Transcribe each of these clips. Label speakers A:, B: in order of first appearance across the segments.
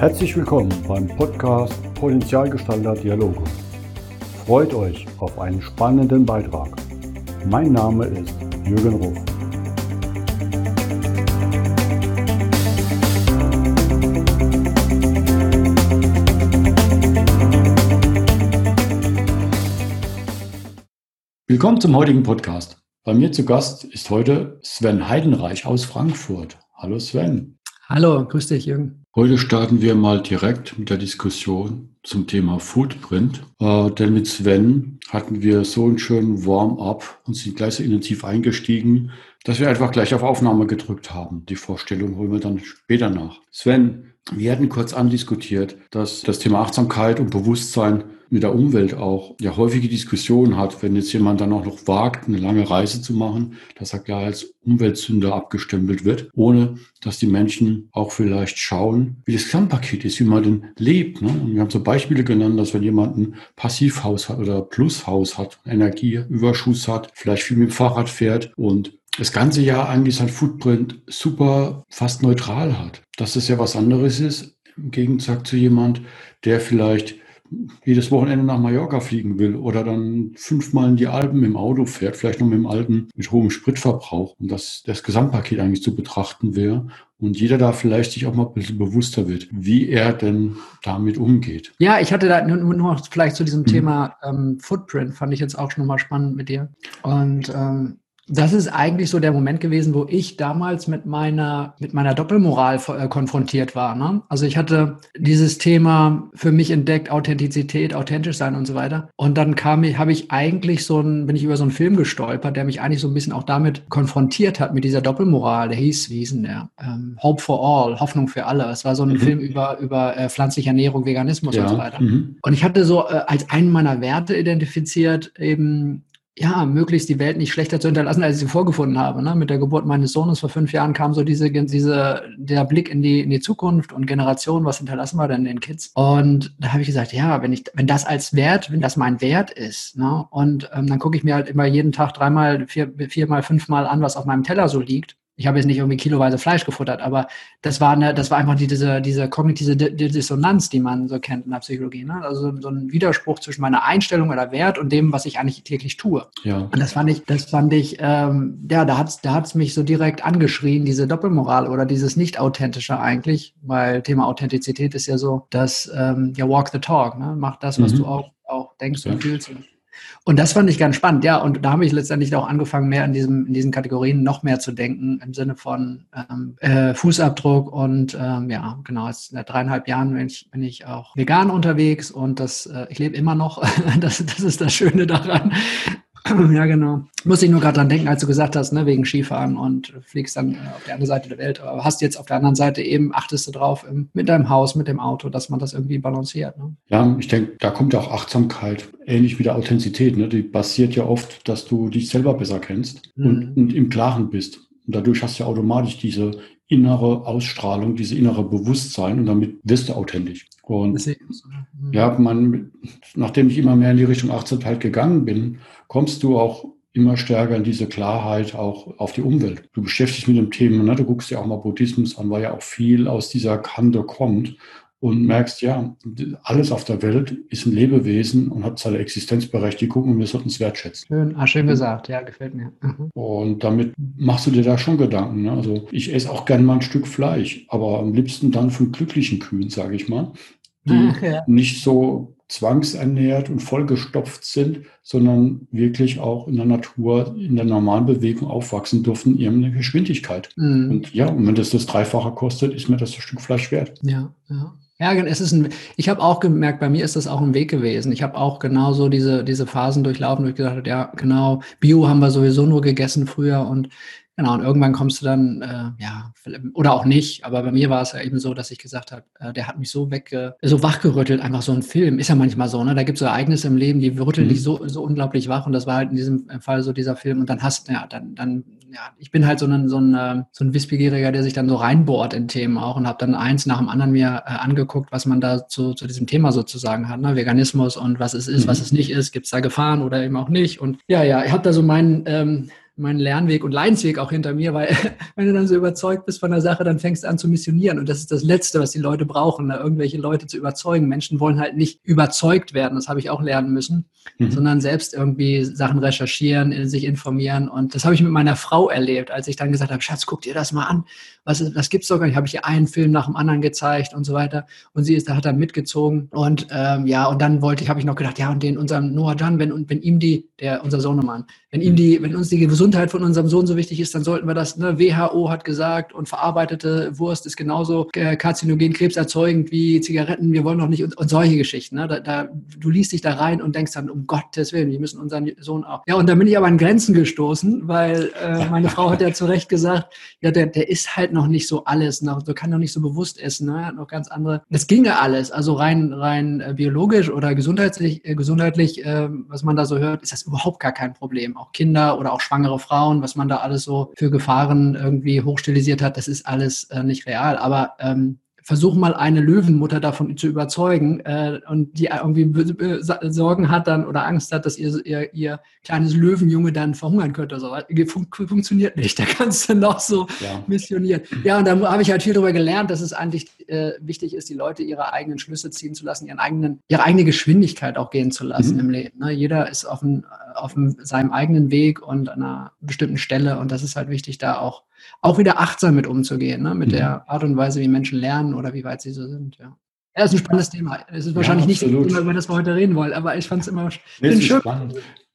A: Herzlich willkommen beim Podcast Potenzialgestalter Dialoge. Freut euch auf einen spannenden Beitrag. Mein Name ist Jürgen Ruf. Willkommen zum heutigen Podcast. Bei mir zu Gast ist heute Sven Heidenreich aus Frankfurt. Hallo Sven.
B: Hallo, grüß dich Jürgen.
A: Heute starten wir mal direkt mit der Diskussion zum Thema Footprint. Äh, denn mit Sven hatten wir so einen schönen Warm-up und sind gleich so intensiv eingestiegen, dass wir einfach gleich auf Aufnahme gedrückt haben. Die Vorstellung holen wir dann später nach. Sven, wir hatten kurz andiskutiert, dass das Thema Achtsamkeit und Bewusstsein mit der Umwelt auch ja häufige Diskussionen hat, wenn jetzt jemand dann auch noch wagt, eine lange Reise zu machen, dass er gleich als Umweltsünder abgestempelt wird, ohne dass die Menschen auch vielleicht schauen, wie das Gesamtpaket ist, wie man denn lebt. Ne? Und wir haben so Beispiele genannt, dass wenn jemand ein Passivhaus hat oder Plushaus hat, Energieüberschuss hat, vielleicht viel mit dem Fahrrad fährt und das ganze Jahr eigentlich sein Footprint super fast neutral hat. Dass das ja was anderes ist, im Gegensatz zu jemand, der vielleicht jedes Wochenende nach Mallorca fliegen will oder dann fünfmal in die Alpen im Auto fährt, vielleicht noch mit dem alten, mit hohem Spritverbrauch und dass das Gesamtpaket eigentlich zu betrachten wäre und jeder da vielleicht sich auch mal ein bisschen bewusster wird, wie er denn damit umgeht.
B: Ja, ich hatte da nur, nur vielleicht zu diesem mhm. Thema ähm, Footprint, fand ich jetzt auch schon mal spannend mit dir. Und ähm, das ist eigentlich so der Moment gewesen, wo ich damals mit meiner, mit meiner Doppelmoral äh, konfrontiert war. Ne? Also ich hatte dieses Thema für mich entdeckt, Authentizität, authentisch sein und so weiter. Und dann kam ich, habe ich eigentlich so ein, bin ich über so einen Film gestolpert, der mich eigentlich so ein bisschen auch damit konfrontiert hat, mit dieser Doppelmoral. Der hieß, wie hieß denn der? Ähm, Hope for All, Hoffnung für alle. Es war so ein mhm. Film über, über äh, pflanzliche Ernährung, Veganismus ja. und so weiter. Mhm. Und ich hatte so äh, als einen meiner Werte identifiziert, eben ja, möglichst die Welt nicht schlechter zu hinterlassen, als ich sie vorgefunden habe. Ne? Mit der Geburt meines Sohnes vor fünf Jahren kam so diese, diese, der Blick in die, in die Zukunft und Generation, was hinterlassen wir denn den Kids? Und da habe ich gesagt, ja, wenn ich, wenn das als Wert, wenn das mein Wert ist, ne? und ähm, dann gucke ich mir halt immer jeden Tag dreimal, vier, viermal, fünfmal an, was auf meinem Teller so liegt ich habe jetzt nicht irgendwie kiloweise Fleisch gefuttert, aber das war eine, das war einfach die, diese, diese kognitive Dissonanz, die man so kennt in der Psychologie. Ne? Also so ein Widerspruch zwischen meiner Einstellung oder Wert und dem, was ich eigentlich täglich tue. Ja. Und das fand ich, das fand ich, ähm, ja, da hat's, da hat's mich so direkt angeschrien, diese Doppelmoral oder dieses Nicht-Authentische eigentlich, weil Thema Authentizität ist ja so, dass ähm, ja walk the talk, ne? Mach das, was mhm. du auch, auch denkst ja. und fühlst. Und das fand ich ganz spannend, ja. Und da habe ich letztendlich auch angefangen, mehr in, diesem, in diesen Kategorien noch mehr zu denken, im Sinne von ähm, äh, Fußabdruck und ähm, ja, genau, jetzt seit dreieinhalb Jahren bin ich, bin ich auch vegan unterwegs und das, äh, ich lebe immer noch. das, das ist das Schöne daran. Ja, genau. Muss ich nur gerade dran denken, als du gesagt hast, ne, wegen Skifahren und fliegst dann äh, auf die andere Seite der Welt. Aber hast jetzt auf der anderen Seite eben, achtest du drauf, mit deinem Haus, mit dem Auto, dass man das irgendwie balanciert. Ne?
A: Ja, ich denke, da kommt ja auch Achtsamkeit, ähnlich wie der Authentizität. Ne? Die basiert ja oft, dass du dich selber besser kennst mhm. und, und im Klaren bist. Und dadurch hast du ja automatisch diese innere Ausstrahlung, diese innere Bewusstsein und damit wirst du authentisch. Und mhm. ja, man, nachdem ich immer mehr in die Richtung Achtsamkeit gegangen bin, kommst du auch immer stärker in diese Klarheit auch auf die Umwelt. Du beschäftigst dich mit dem Thema, ne? du guckst dir auch mal Buddhismus an, weil ja auch viel aus dieser Kante kommt und merkst, ja, alles auf der Welt ist ein Lebewesen und hat seine Existenzberechtigung und wir sollten es wertschätzen.
B: Schön, ah, schön gesagt, ja, gefällt mir.
A: Mhm. Und damit machst du dir da schon Gedanken. Ne? Also ich esse auch gern mal ein Stück Fleisch, aber am liebsten dann von glücklichen Kühen, sage ich mal, die Ach, ja. nicht so zwangsernährt und vollgestopft sind, sondern wirklich auch in der Natur, in der normalen Bewegung aufwachsen dürfen, ihrem Geschwindigkeit. Mhm. Und ja, und wenn das das Dreifache kostet, ist mir das ein Stück Fleisch wert.
B: Ja, ja. Ja, es ist ein, ich habe auch gemerkt, bei mir ist das auch ein Weg gewesen. Ich habe auch genauso diese, diese Phasen durchlaufen, wo ich gesagt habe, ja, genau, Bio haben wir sowieso nur gegessen früher und Genau, und irgendwann kommst du dann, äh, ja, oder auch nicht, aber bei mir war es ja eben so, dass ich gesagt habe, äh, der hat mich so weg, so wachgerüttelt, einfach so ein Film. Ist ja manchmal so, ne? Da gibt es so Ereignisse im Leben, die rütteln mhm. dich so, so unglaublich wach und das war halt in diesem Fall so dieser Film und dann hast, ja, dann, dann, ja, ich bin halt so ein, so ein, äh, so ein Wissbegieriger, der sich dann so reinbohrt in Themen auch und habe dann eins nach dem anderen mir äh, angeguckt, was man da zu, zu diesem Thema sozusagen hat, ne? Veganismus und was es ist, mhm. was es nicht ist, gibt es da Gefahren oder eben auch nicht und ja, ja, ich habe da so meinen, ähm, meinen Lernweg und Leidensweg auch hinter mir, weil wenn du dann so überzeugt bist von der Sache, dann fängst du an zu missionieren. Und das ist das Letzte, was die Leute brauchen, da irgendwelche Leute zu überzeugen. Menschen wollen halt nicht überzeugt werden, das habe ich auch lernen müssen, mhm. sondern selbst irgendwie Sachen recherchieren, sich informieren. Und das habe ich mit meiner Frau erlebt, als ich dann gesagt habe, Schatz, guck dir das mal an. Was, ist, was gibt's doch gar nicht? Habe ich ihr einen Film nach dem anderen gezeigt und so weiter. Und sie ist, da hat dann mitgezogen. Und ähm, ja, und dann wollte ich, habe ich noch gedacht, ja, und den unserem Noah Jan, wenn, wenn ihm die, der, unser Sohnemann, wenn ihm die, wenn uns die Gesundheit von unserem Sohn so wichtig ist, dann sollten wir das, ne, WHO hat gesagt und verarbeitete Wurst ist genauso äh, karzinogen, krebserzeugend wie Zigaretten, wir wollen doch nicht und, und solche Geschichten. Ne? Da, da, du liest dich da rein und denkst dann, um Gottes Willen, wir müssen unseren Sohn auch. Ja, und dann bin ich aber an Grenzen gestoßen, weil äh, meine Frau hat ja zu Recht gesagt, ja, der, der ist halt noch nicht so alles, noch, der kann noch nicht so bewusst essen, ne? hat noch ganz andere. Das ginge alles, also rein, rein äh, biologisch oder gesundheitlich, äh, gesundheitlich, äh, was man da so hört, ist das überhaupt gar kein Problem auch Kinder oder auch schwangere Frauen, was man da alles so für Gefahren irgendwie hochstilisiert hat, das ist alles äh, nicht real. Aber ähm, versuch mal eine Löwenmutter davon zu überzeugen äh, und die irgendwie Sorgen hat dann oder Angst hat, dass ihr, ihr, ihr kleines Löwenjunge dann verhungern könnte. So. Fun funktioniert nicht. Da kannst du noch so ja. missionieren. Ja, und da habe ich halt viel darüber gelernt, dass es eigentlich äh, wichtig ist, die Leute ihre eigenen Schlüsse ziehen zu lassen, ihren eigenen, ihre eigene Geschwindigkeit auch gehen zu lassen mhm. im Leben. Ne? Jeder ist auf, ein, auf ein, seinem eigenen Weg und an einer bestimmten Stelle und das ist halt wichtig, da auch auch wieder achtsam mit umzugehen, ne? mit mhm. der Art und Weise, wie Menschen lernen oder wie weit sie so sind. Ja. Ja, ist ein spannendes Thema. Es ist wahrscheinlich ja, nicht das Thema, über das wir heute reden wollen, aber ich fand es immer nee, schön, spannend.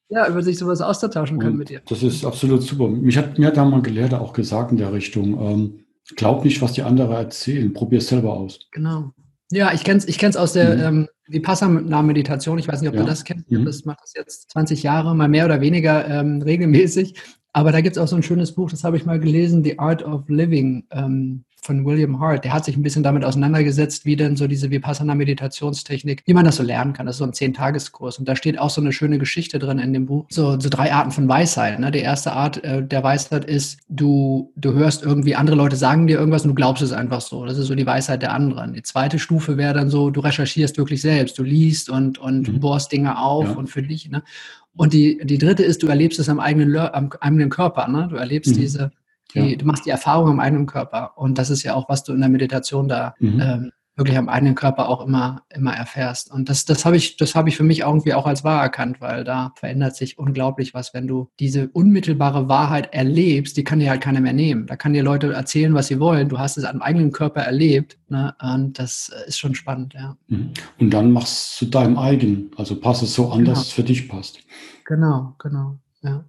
B: ja, über sich sowas austauschen können und mit dir.
A: Das ist absolut super. Mich hat, mir hat da mal ein Gelehrter auch gesagt in der Richtung, ähm, glaub nicht, was die anderen erzählen, probier es selber aus.
B: Genau. Ja, ich kenne es ich kenn's aus der mhm. ähm, Vipassana-Meditation. Ich weiß nicht, ob ja. du das kennst. Mhm. Das macht das jetzt 20 Jahre, mal mehr oder weniger ähm, regelmäßig. Aber da gibt es auch so ein schönes Buch, das habe ich mal gelesen, The Art of Living ähm, von William Hart. Der hat sich ein bisschen damit auseinandergesetzt, wie denn so diese Vipassana-Meditationstechnik, wie man das so lernen kann. Das ist so ein Zehn-Tageskurs. Und da steht auch so eine schöne Geschichte drin in dem Buch. So, so drei Arten von Weisheit. Ne? Die erste Art äh, der Weisheit ist, du, du hörst irgendwie, andere Leute sagen dir irgendwas und du glaubst es einfach so. Das ist so die Weisheit der anderen. Die zweite Stufe wäre dann so, du recherchierst wirklich selbst. Du liest und, und mhm. bohrst Dinge auf ja. und für dich. Ne? Und die, die dritte ist, du erlebst es am eigenen, am eigenen Körper. Ne? Du erlebst mhm. diese, die, ja. du machst die Erfahrung am eigenen Körper. Und das ist ja auch, was du in der Meditation da mhm. ähm, wirklich am eigenen Körper auch immer, immer erfährst. Und das, das habe ich, das habe ich für mich irgendwie auch als wahr erkannt, weil da verändert sich unglaublich was, wenn du diese unmittelbare Wahrheit erlebst, die kann dir halt keiner mehr nehmen. Da kann dir Leute erzählen, was sie wollen. Du hast es am eigenen Körper erlebt. Ne? Und das ist schon spannend, ja.
A: Mhm. Und dann machst du zu deinem eigenen, also passt es so an, genau. dass es für dich passt.
B: Genau, genau, ja.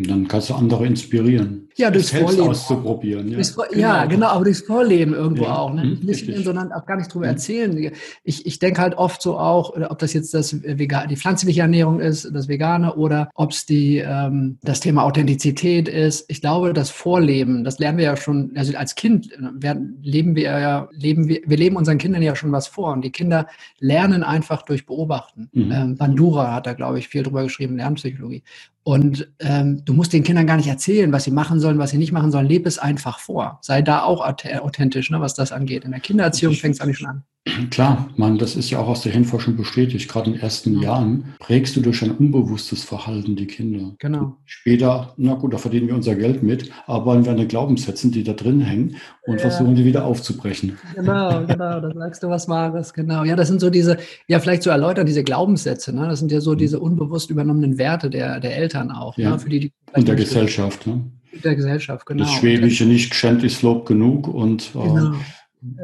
A: Und dann kannst du andere inspirieren.
B: Ja, durchs
A: Vorleben. auszuprobieren. Ja.
B: Durchs, genau. ja, genau, aber durchs Vorleben irgendwo ja. auch. Ne? Nicht in, sondern auch gar nicht drüber hm. erzählen. Ich, ich denke halt oft so auch, ob das jetzt das Vegan, die pflanzliche Ernährung ist, das Vegane, oder ob es die ähm, das Thema Authentizität ist. Ich glaube, das Vorleben, das lernen wir ja schon, also als Kind werden, leben wir ja, leben wir, wir leben unseren Kindern ja schon was vor. Und die Kinder lernen einfach durch Beobachten. Mhm. Ähm, Bandura hat da, glaube ich, viel drüber geschrieben, Lernpsychologie. Und ähm, du musst den Kindern gar nicht erzählen, was sie machen sollen, was sie nicht machen sollen. Lebe es einfach vor. Sei da auch authentisch, ne, was das angeht. In der Kindererziehung fängt es eigentlich schon an.
A: Klar, man, das ist ja auch aus der Hirnforschung bestätigt. Gerade in den ersten ja. Jahren prägst du durch ein unbewusstes Verhalten die Kinder.
B: Genau.
A: Später, na gut, da verdienen wir unser Geld mit, aber wir eine Glaubenssätze, die da drin hängen und ja. versuchen die wieder aufzubrechen.
B: Genau, genau, da sagst du was Wahres, genau. Ja, das sind so diese, ja, vielleicht zu so erläutern, diese Glaubenssätze, ne? Das sind ja so mhm. diese unbewusst übernommenen Werte der, der Eltern auch,
A: ne? ja.
B: ne?
A: Für die, die und der Gesellschaft, ne?
B: Der Gesellschaft, genau.
A: Das Schwäbische nicht geschenkt ist Lob genug und äh, genau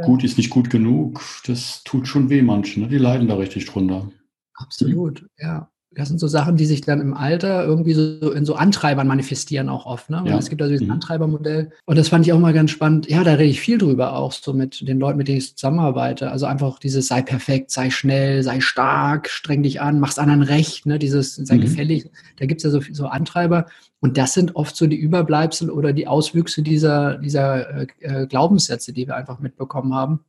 A: gut ist nicht gut genug, das tut schon weh manchen. Ne? Die leiden da richtig drunter.
B: Absolut, ja. Das sind so Sachen, die sich dann im Alter irgendwie so in so Antreibern manifestieren auch oft. Ne? Ja. Es gibt also dieses mhm. Antreibermodell. Und das fand ich auch mal ganz spannend. Ja, da rede ich viel drüber auch so mit den Leuten, mit denen ich zusammenarbeite. Also einfach dieses sei perfekt, sei schnell, sei stark, streng dich an, mach's anderen recht, ne? dieses sei mhm. gefällig. Da gibt es ja so, so Antreiber. Und das sind oft so die Überbleibsel oder die Auswüchse dieser, dieser äh, äh Glaubenssätze, die wir einfach mitbekommen haben.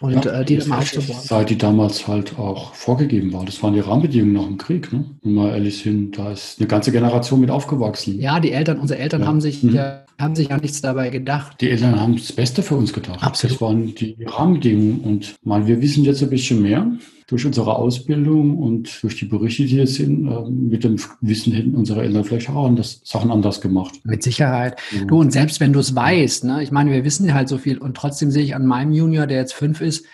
B: Und ja, äh, die dann aufzubauen.
A: Seit die damals halt auch vorgegeben war. Das waren die Rahmenbedingungen nach dem Krieg, ne? Wenn wir ehrlich sind, da ist eine ganze Generation mit aufgewachsen.
B: Ja, die Eltern, unsere Eltern ja. haben sich mhm. ja, haben sich ja nichts dabei gedacht.
A: Die Eltern haben das Beste für uns gedacht.
B: Absolut.
A: Das waren die Rahmenbedingungen. Und mal, wir wissen jetzt ein bisschen mehr. Durch unsere Ausbildung und durch die Berichte, die es sind, äh, mit dem Wissen hätten unsere Eltern vielleicht auch anders, Sachen anders gemacht.
B: Mit Sicherheit. Ja. Du, und selbst wenn du es weißt, ne, ich meine, wir wissen halt so viel und trotzdem sehe ich an meinem Junior, der jetzt fünf ist,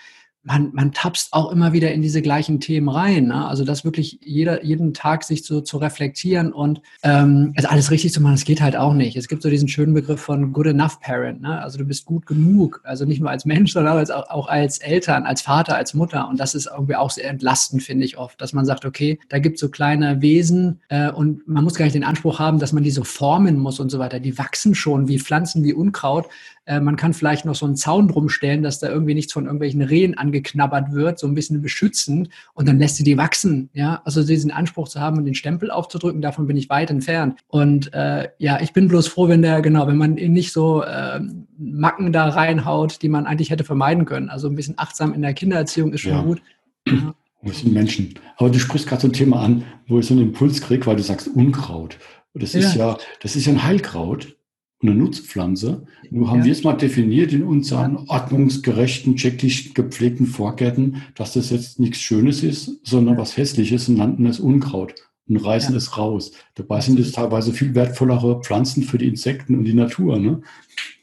B: man, man tapst auch immer wieder in diese gleichen Themen rein. Ne? Also das wirklich jeder, jeden Tag sich so zu reflektieren und ähm, also alles richtig zu machen, das geht halt auch nicht. Es gibt so diesen schönen Begriff von good enough parent. Ne? Also du bist gut genug. Also nicht nur als Mensch, sondern auch, auch als Eltern, als Vater, als Mutter. Und das ist irgendwie auch sehr entlastend, finde ich oft, dass man sagt, okay, da gibt es so kleine Wesen äh, und man muss gar nicht den Anspruch haben, dass man die so formen muss und so weiter. Die wachsen schon wie Pflanzen, wie Unkraut. Äh, man kann vielleicht noch so einen Zaun drum stellen, dass da irgendwie nichts von irgendwelchen Rehen angeknabbert wird, so ein bisschen beschützend und dann lässt sie die wachsen. Ja, also diesen Anspruch zu haben und den Stempel aufzudrücken, davon bin ich weit entfernt. Und äh, ja, ich bin bloß froh, wenn der, genau, wenn man nicht so äh, Macken da reinhaut, die man eigentlich hätte vermeiden können. Also ein bisschen achtsam in der Kindererziehung ist schon ja. gut.
A: Ja. Wir sind Menschen. Aber du sprichst gerade so ein Thema an, wo ich so einen Impuls kriege, weil du sagst Unkraut. Das ist ja, ja das ist ja ein Heilkraut eine Nutzpflanze. Nur haben ja. wir es mal definiert in unseren ordnungsgerechten, checklich gepflegten Vorgärten, dass das jetzt nichts Schönes ist, sondern was Hässliches und nannten es Unkraut und reißen ja. es raus. Dabei sind es teilweise viel wertvollere Pflanzen für die Insekten und die Natur. Ne?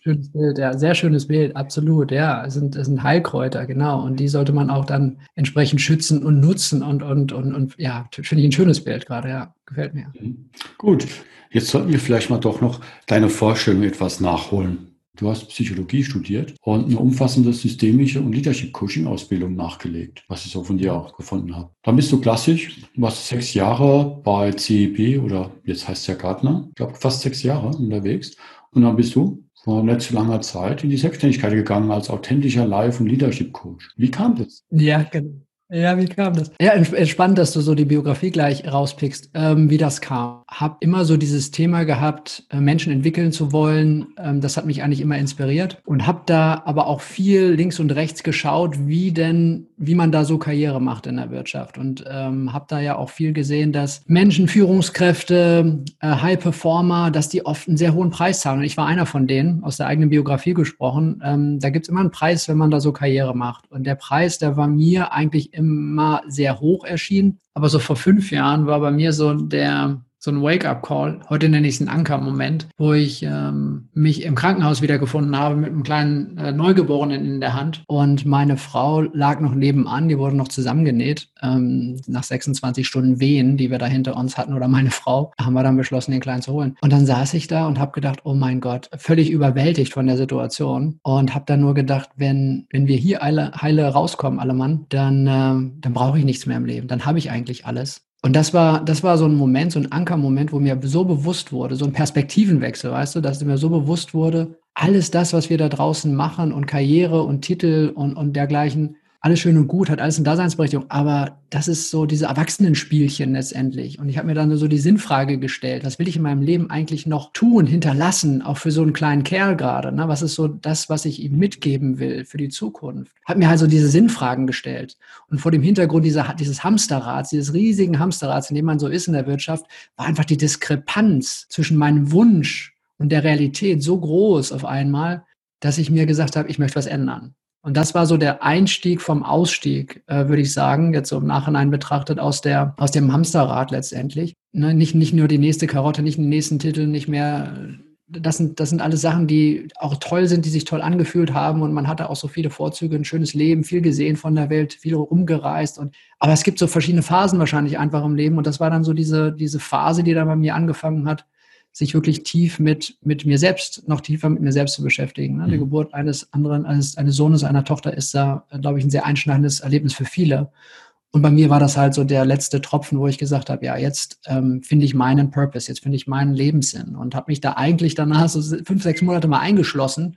B: Schönes Bild, ja, sehr schönes Bild, absolut, ja. Es sind, es sind Heilkräuter, genau. Und die sollte man auch dann entsprechend schützen und nutzen und, und, und, und ja, finde ich ein schönes Bild gerade, ja. Gefällt mir. Mhm.
A: Gut. Jetzt sollten wir vielleicht mal doch noch deine Vorstellung etwas nachholen. Du hast Psychologie studiert und eine umfassende systemische und Leadership Coaching Ausbildung nachgelegt, was ich so von dir auch gefunden habe. Dann bist du klassisch, warst sechs Jahre bei CEB oder jetzt heißt es ja Gartner, ich glaube fast sechs Jahre unterwegs. Und dann bist du vor nicht zu langer Zeit in die Selbstständigkeit gegangen als authentischer Life- und Leadership Coach. Wie kam das?
B: Ja, genau. Ja, wie kam das? Ja, spannend, dass du so die Biografie gleich rauspickst, ähm, wie das kam. Hab immer so dieses Thema gehabt, äh, Menschen entwickeln zu wollen. Ähm, das hat mich eigentlich immer inspiriert und habe da aber auch viel links und rechts geschaut, wie denn, wie man da so Karriere macht in der Wirtschaft und ähm, habe da ja auch viel gesehen, dass Menschen, Führungskräfte, äh, High Performer, dass die oft einen sehr hohen Preis zahlen. Und ich war einer von denen, aus der eigenen Biografie gesprochen. Ähm, da gibt's immer einen Preis, wenn man da so Karriere macht. Und der Preis, der war mir eigentlich immer sehr hoch erschienen. Aber so vor fünf Jahren war bei mir so der, so ein Wake-up-Call. Heute nenne ich es einen Anker-Moment, wo ich ähm, mich im Krankenhaus wiedergefunden habe mit einem kleinen äh, Neugeborenen in der Hand. Und meine Frau lag noch nebenan, die wurde noch zusammengenäht. Ähm, nach 26 Stunden Wehen, die wir da hinter uns hatten, oder meine Frau, haben wir dann beschlossen, den Kleinen zu holen. Und dann saß ich da und habe gedacht, oh mein Gott, völlig überwältigt von der Situation. Und habe dann nur gedacht, wenn, wenn wir hier alle heile rauskommen, alle Mann, dann, äh, dann brauche ich nichts mehr im Leben. Dann habe ich eigentlich alles. Und das war, das war so ein Moment, so ein Ankermoment, wo mir so bewusst wurde, so ein Perspektivenwechsel, weißt du, dass mir so bewusst wurde, alles das, was wir da draußen machen und Karriere und Titel und, und dergleichen, alles schön und gut, hat alles eine Daseinsberechtigung, aber das ist so diese Erwachsenenspielchen letztendlich. Und ich habe mir dann so die Sinnfrage gestellt, was will ich in meinem Leben eigentlich noch tun, hinterlassen, auch für so einen kleinen Kerl gerade? Ne? Was ist so das, was ich ihm mitgeben will für die Zukunft? Habe mir also diese Sinnfragen gestellt. Und vor dem Hintergrund dieser, dieses Hamsterrads, dieses riesigen Hamsterrads, in dem man so ist in der Wirtschaft, war einfach die Diskrepanz zwischen meinem Wunsch und der Realität so groß auf einmal, dass ich mir gesagt habe, ich möchte was ändern. Und das war so der Einstieg vom Ausstieg, äh, würde ich sagen, jetzt so im Nachhinein betrachtet, aus, der, aus dem Hamsterrad letztendlich. Ne, nicht, nicht nur die nächste Karotte, nicht den nächsten Titel, nicht mehr. Das sind, das sind alles Sachen, die auch toll sind, die sich toll angefühlt haben und man hatte auch so viele Vorzüge, ein schönes Leben, viel gesehen von der Welt, viel rumgereist. Und, aber es gibt so verschiedene Phasen wahrscheinlich einfach im Leben und das war dann so diese, diese Phase, die da bei mir angefangen hat, sich wirklich tief mit, mit mir selbst, noch tiefer mit mir selbst zu beschäftigen. Ne? Die mhm. Geburt eines anderen, eines, eines Sohnes, einer Tochter ist da, glaube ich, ein sehr einschneidendes Erlebnis für viele. Und bei mir war das halt so der letzte Tropfen, wo ich gesagt habe, ja, jetzt ähm, finde ich meinen Purpose, jetzt finde ich meinen Lebenssinn und habe mich da eigentlich danach so fünf, sechs Monate mal eingeschlossen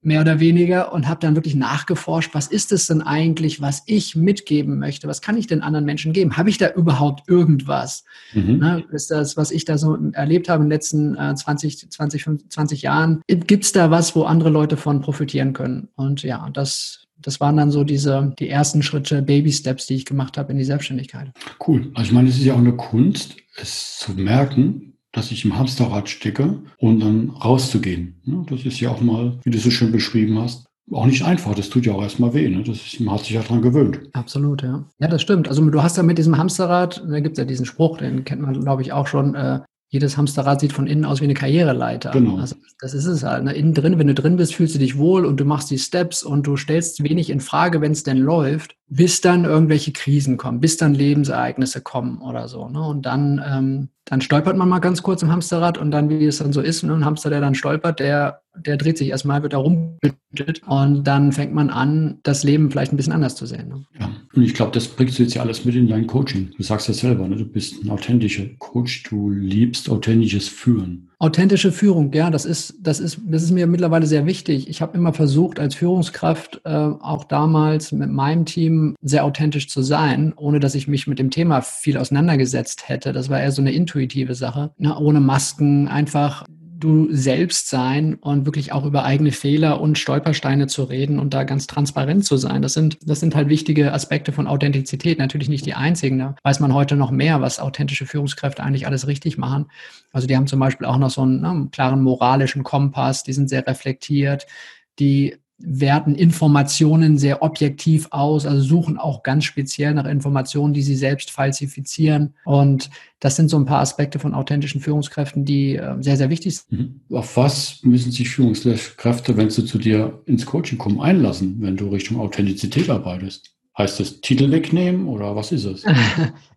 B: mehr oder weniger und habe dann wirklich nachgeforscht, was ist es denn eigentlich, was ich mitgeben möchte? Was kann ich den anderen Menschen geben? Habe ich da überhaupt irgendwas? Mhm. Ne, ist das, was ich da so erlebt habe in den letzten äh, 20, 20, 20 Jahren? Gibt es da was, wo andere Leute von profitieren können? Und ja, das das waren dann so diese die ersten Schritte, Baby Steps, die ich gemacht habe in die Selbstständigkeit.
A: Cool. Also ich meine, es ist ja auch eine Kunst, es zu merken, dass ich im Hamsterrad stecke und dann rauszugehen. Das ist ja auch mal, wie du so schön beschrieben hast, auch nicht einfach. Das tut ja auch erstmal weh. Ne? Das ist, man hat sich ja dran gewöhnt.
B: Absolut, ja. Ja, das stimmt. Also du hast ja mit diesem Hamsterrad, da gibt es ja diesen Spruch, den kennt man, glaube ich, auch schon, äh, jedes Hamsterrad sieht von innen aus wie eine Karriereleiter. Genau. Also das ist es halt. Ne? Innen drin, wenn du drin bist, fühlst du dich wohl und du machst die Steps und du stellst wenig in Frage, wenn es denn läuft, bis dann irgendwelche Krisen kommen, bis dann Lebensereignisse kommen oder so. Ne? Und dann, ähm, dann stolpert man mal ganz kurz im Hamsterrad und dann, wie es dann so ist, ne? ein Hamster, der dann stolpert, der, der dreht sich erstmal, wird da rumgeschüttelt und dann fängt man an, das Leben vielleicht ein bisschen anders zu sehen. Ne?
A: Ja, und ich glaube, das bringst du jetzt ja alles mit in dein Coaching. Du sagst ja selber, ne? du bist ein authentischer Coach, du liebst authentisches Führen.
B: Authentische Führung, ja, das ist, das ist, das ist mir mittlerweile sehr wichtig. Ich habe immer versucht, als Führungskraft äh, auch damals mit meinem Team sehr authentisch zu sein, ohne dass ich mich mit dem Thema viel auseinandergesetzt hätte. Das war eher so eine intuitive Sache, ne? ohne Masken, einfach du selbst sein und wirklich auch über eigene Fehler und Stolpersteine zu reden und da ganz transparent zu sein. Das sind, das sind halt wichtige Aspekte von Authentizität. Natürlich nicht die einzigen. Da weiß man heute noch mehr, was authentische Führungskräfte eigentlich alles richtig machen. Also die haben zum Beispiel auch noch so einen, ne, einen klaren moralischen Kompass, die sind sehr reflektiert, die werten Informationen sehr objektiv aus, also suchen auch ganz speziell nach Informationen, die sie selbst falsifizieren. Und das sind so ein paar Aspekte von authentischen Führungskräften, die äh, sehr, sehr wichtig sind.
A: Mhm. Auf was müssen sich Führungskräfte, wenn sie zu dir ins Coaching kommen, einlassen, wenn du Richtung Authentizität arbeitest? Heißt das Titel wegnehmen oder was ist es?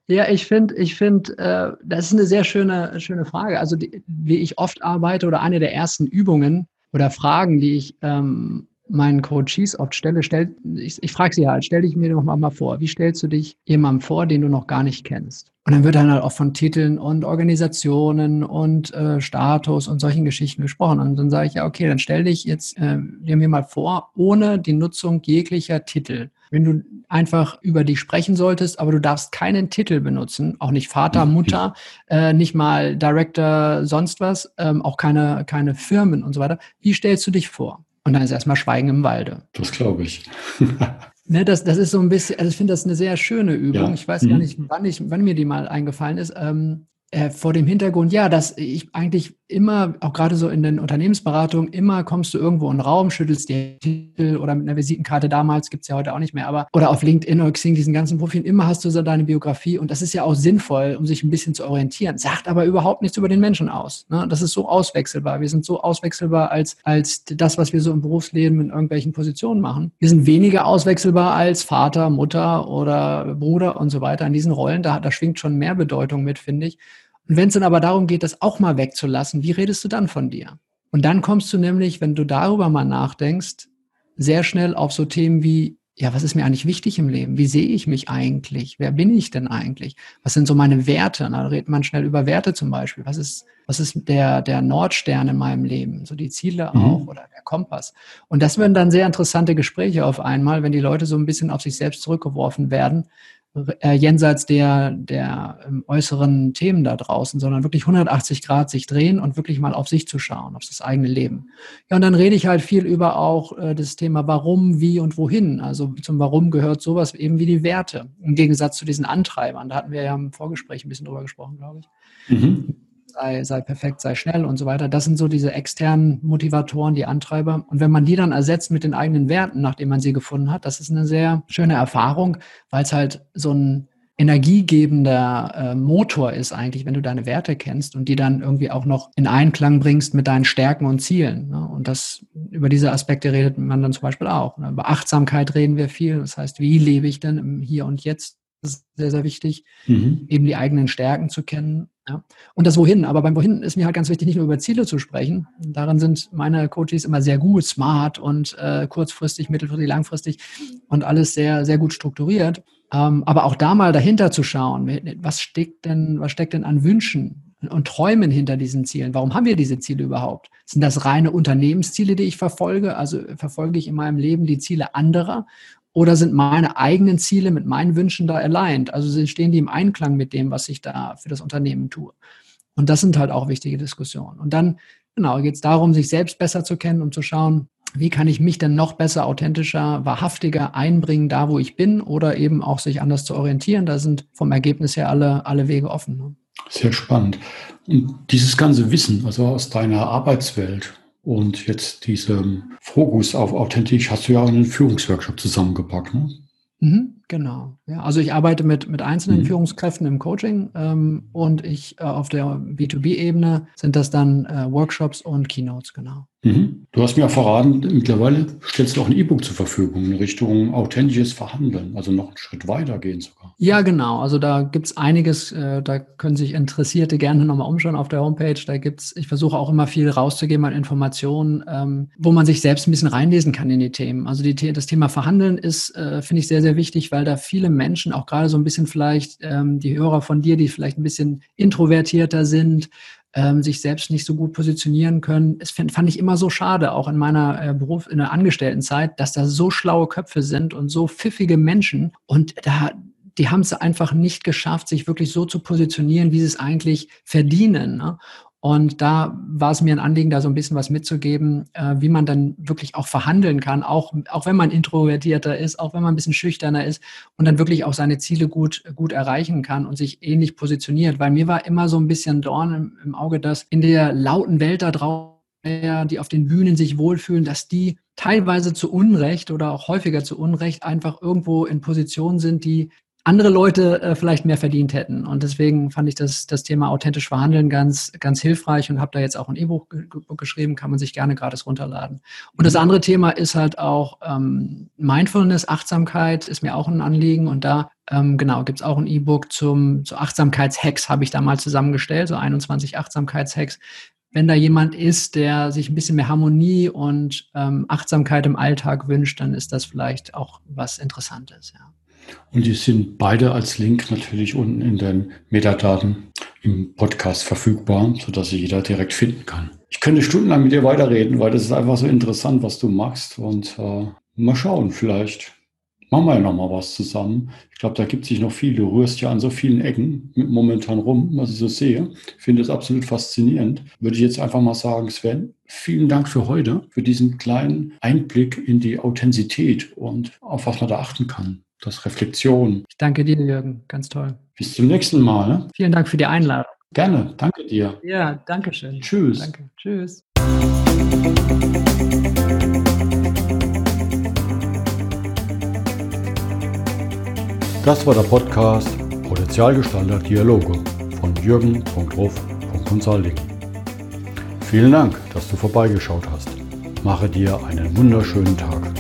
B: Ja, ich finde, ich finde, äh, das ist eine sehr schöne, schöne Frage. Also die, wie ich oft arbeite oder eine der ersten Übungen oder Fragen, die ich ähm, meinen Coaches oft stelle, stell, ich, ich frage sie halt, stell dich mir doch mal, mal vor, wie stellst du dich jemandem vor, den du noch gar nicht kennst? Und dann wird dann halt auch von Titeln und Organisationen und äh, Status und solchen Geschichten gesprochen. Und dann sage ich, ja, okay, dann stell dich jetzt äh, dir mir mal vor, ohne die Nutzung jeglicher Titel. Wenn du einfach über dich sprechen solltest, aber du darfst keinen Titel benutzen, auch nicht Vater, mhm. Mutter, äh, nicht mal Director, sonst was, ähm, auch keine, keine Firmen und so weiter. Wie stellst du dich vor? Und dann ist erstmal Schweigen im Walde.
A: Das glaube ich.
B: ne, das, das ist so ein bisschen, also ich finde das eine sehr schöne Übung. Ja. Ich weiß mhm. gar nicht, wann, ich, wann mir die mal eingefallen ist. Ähm, äh, vor dem Hintergrund, ja, dass ich eigentlich immer, auch gerade so in den Unternehmensberatungen, immer kommst du irgendwo in den Raum, schüttelst die Titel oder mit einer Visitenkarte damals, gibt's ja heute auch nicht mehr, aber oder auf LinkedIn oder Xing, diesen ganzen Profilen, immer hast du so deine Biografie und das ist ja auch sinnvoll, um sich ein bisschen zu orientieren, sagt aber überhaupt nichts über den Menschen aus. Ne? Das ist so auswechselbar. Wir sind so auswechselbar als, als das, was wir so im Berufsleben in irgendwelchen Positionen machen. Wir sind weniger auswechselbar als Vater, Mutter oder Bruder und so weiter. In diesen Rollen, da, da schwingt schon mehr Bedeutung mit, finde ich. Und wenn es dann aber darum geht, das auch mal wegzulassen, wie redest du dann von dir? Und dann kommst du nämlich, wenn du darüber mal nachdenkst, sehr schnell auf so Themen wie, ja, was ist mir eigentlich wichtig im Leben? Wie sehe ich mich eigentlich? Wer bin ich denn eigentlich? Was sind so meine Werte? Da redet man schnell über Werte zum Beispiel. Was ist, was ist der, der Nordstern in meinem Leben? So die Ziele mhm. auch oder der Kompass. Und das werden dann sehr interessante Gespräche auf einmal, wenn die Leute so ein bisschen auf sich selbst zurückgeworfen werden äh, jenseits der, der ähm, äußeren Themen da draußen, sondern wirklich 180 Grad sich drehen und wirklich mal auf sich zu schauen, auf das eigene Leben. Ja, und dann rede ich halt viel über auch äh, das Thema Warum, wie und wohin. Also zum Warum gehört sowas eben wie die Werte, im Gegensatz zu diesen Antreibern. Da hatten wir ja im Vorgespräch ein bisschen drüber gesprochen, glaube ich. Mhm sei, sei perfekt, sei schnell und so weiter. Das sind so diese externen Motivatoren, die Antreiber. Und wenn man die dann ersetzt mit den eigenen Werten, nachdem man sie gefunden hat, das ist eine sehr schöne Erfahrung, weil es halt so ein energiegebender äh, Motor ist eigentlich, wenn du deine Werte kennst und die dann irgendwie auch noch in Einklang bringst mit deinen Stärken und Zielen. Ne? Und das über diese Aspekte redet man dann zum Beispiel auch. Ne? Über Achtsamkeit reden wir viel. Das heißt, wie lebe ich denn im Hier und Jetzt? Das ist sehr, sehr wichtig, mhm. eben die eigenen Stärken zu kennen ja. Und das Wohin. Aber beim Wohin ist mir halt ganz wichtig, nicht nur über Ziele zu sprechen. Daran sind meine Coaches immer sehr gut, smart und äh, kurzfristig, mittelfristig, langfristig und alles sehr, sehr gut strukturiert. Ähm, aber auch da mal dahinter zu schauen, was steckt denn, was steckt denn an Wünschen und Träumen hinter diesen Zielen? Warum haben wir diese Ziele überhaupt? Sind das reine Unternehmensziele, die ich verfolge? Also verfolge ich in meinem Leben die Ziele anderer? Oder sind meine eigenen Ziele mit meinen Wünschen da aligned? Also stehen die im Einklang mit dem, was ich da für das Unternehmen tue? Und das sind halt auch wichtige Diskussionen. Und dann, genau, geht es darum, sich selbst besser zu kennen und zu schauen, wie kann ich mich denn noch besser, authentischer, wahrhaftiger einbringen, da wo ich bin, oder eben auch sich anders zu orientieren. Da sind vom Ergebnis her alle, alle Wege offen. Ne?
A: Sehr spannend. Und dieses ganze Wissen, also aus deiner Arbeitswelt, Und jetzt diesen Fokus auf authentisch hast du ja einen Führungsworkshop zusammengepackt. Ne?
B: Mhm, genau. Ja, also ich arbeite mit, mit einzelnen mhm. Führungskräften im Coaching ähm, und ich äh, auf der B2B-Ebene sind das dann äh, Workshops und Keynotes, genau.
A: Mhm. Du hast mir auch verraten, mittlerweile stellst du auch ein E-Book zur Verfügung in Richtung authentisches Verhandeln, also noch einen Schritt weiter gehen sogar.
B: Ja, genau. Also da gibt es einiges, äh, da können sich Interessierte gerne nochmal umschauen auf der Homepage. Da gibt es, ich versuche auch immer viel rauszugeben an Informationen, ähm, wo man sich selbst ein bisschen reinlesen kann in die Themen. Also die, das Thema Verhandeln ist, äh, finde ich, sehr, sehr wichtig, weil da viele Menschen, auch gerade so ein bisschen vielleicht ähm, die Hörer von dir, die vielleicht ein bisschen introvertierter sind, ähm, sich selbst nicht so gut positionieren können. Es fand, fand ich immer so schade, auch in meiner äh, Beruf, in der Angestelltenzeit, dass da so schlaue Köpfe sind und so pfiffige Menschen und da, die haben es einfach nicht geschafft, sich wirklich so zu positionieren, wie sie es eigentlich verdienen. Ne? Und da war es mir ein Anliegen, da so ein bisschen was mitzugeben, äh, wie man dann wirklich auch verhandeln kann, auch, auch wenn man introvertierter ist, auch wenn man ein bisschen schüchterner ist und dann wirklich auch seine Ziele gut, gut erreichen kann und sich ähnlich positioniert. Weil mir war immer so ein bisschen Dorn im, im Auge, dass in der lauten Welt da draußen, die auf den Bühnen sich wohlfühlen, dass die teilweise zu Unrecht oder auch häufiger zu Unrecht einfach irgendwo in Positionen sind, die andere Leute äh, vielleicht mehr verdient hätten. Und deswegen fand ich das, das Thema authentisch verhandeln ganz, ganz hilfreich und habe da jetzt auch ein E-Book geschrieben, kann man sich gerne gratis runterladen. Und das andere Thema ist halt auch ähm, Mindfulness, Achtsamkeit ist mir auch ein Anliegen. Und da ähm, genau gibt's auch ein E-Book zum zu Achtsamkeitshacks, habe ich da mal zusammengestellt, so 21 Achtsamkeitshacks. Wenn da jemand ist, der sich ein bisschen mehr Harmonie und ähm, Achtsamkeit im Alltag wünscht, dann ist das vielleicht auch was Interessantes, ja.
A: Und die sind beide als Link natürlich unten in den Metadaten im Podcast verfügbar, sodass sie jeder direkt finden kann. Ich könnte stundenlang mit dir weiterreden, weil das ist einfach so interessant, was du machst. Und äh, mal schauen, vielleicht machen wir ja nochmal was zusammen. Ich glaube, da gibt sich noch viel. Du rührst ja an so vielen Ecken momentan rum, was ich so sehe. Ich finde es absolut faszinierend. Würde ich jetzt einfach mal sagen, Sven, vielen Dank für heute, für diesen kleinen Einblick in die Authentizität und auf was man da achten kann das Reflexion.
B: Ich danke dir, Jürgen. Ganz toll.
A: Bis zum nächsten Mal. Ne?
B: Vielen Dank für die Einladung.
A: Gerne. Danke dir.
B: Ja, danke schön.
A: Tschüss.
B: Danke. Tschüss.
A: Das war der Podcast Potenzialgestalter Dialoge von jürgen.ruf.consulting. Vielen Dank, dass du vorbeigeschaut hast. Mache dir einen wunderschönen Tag.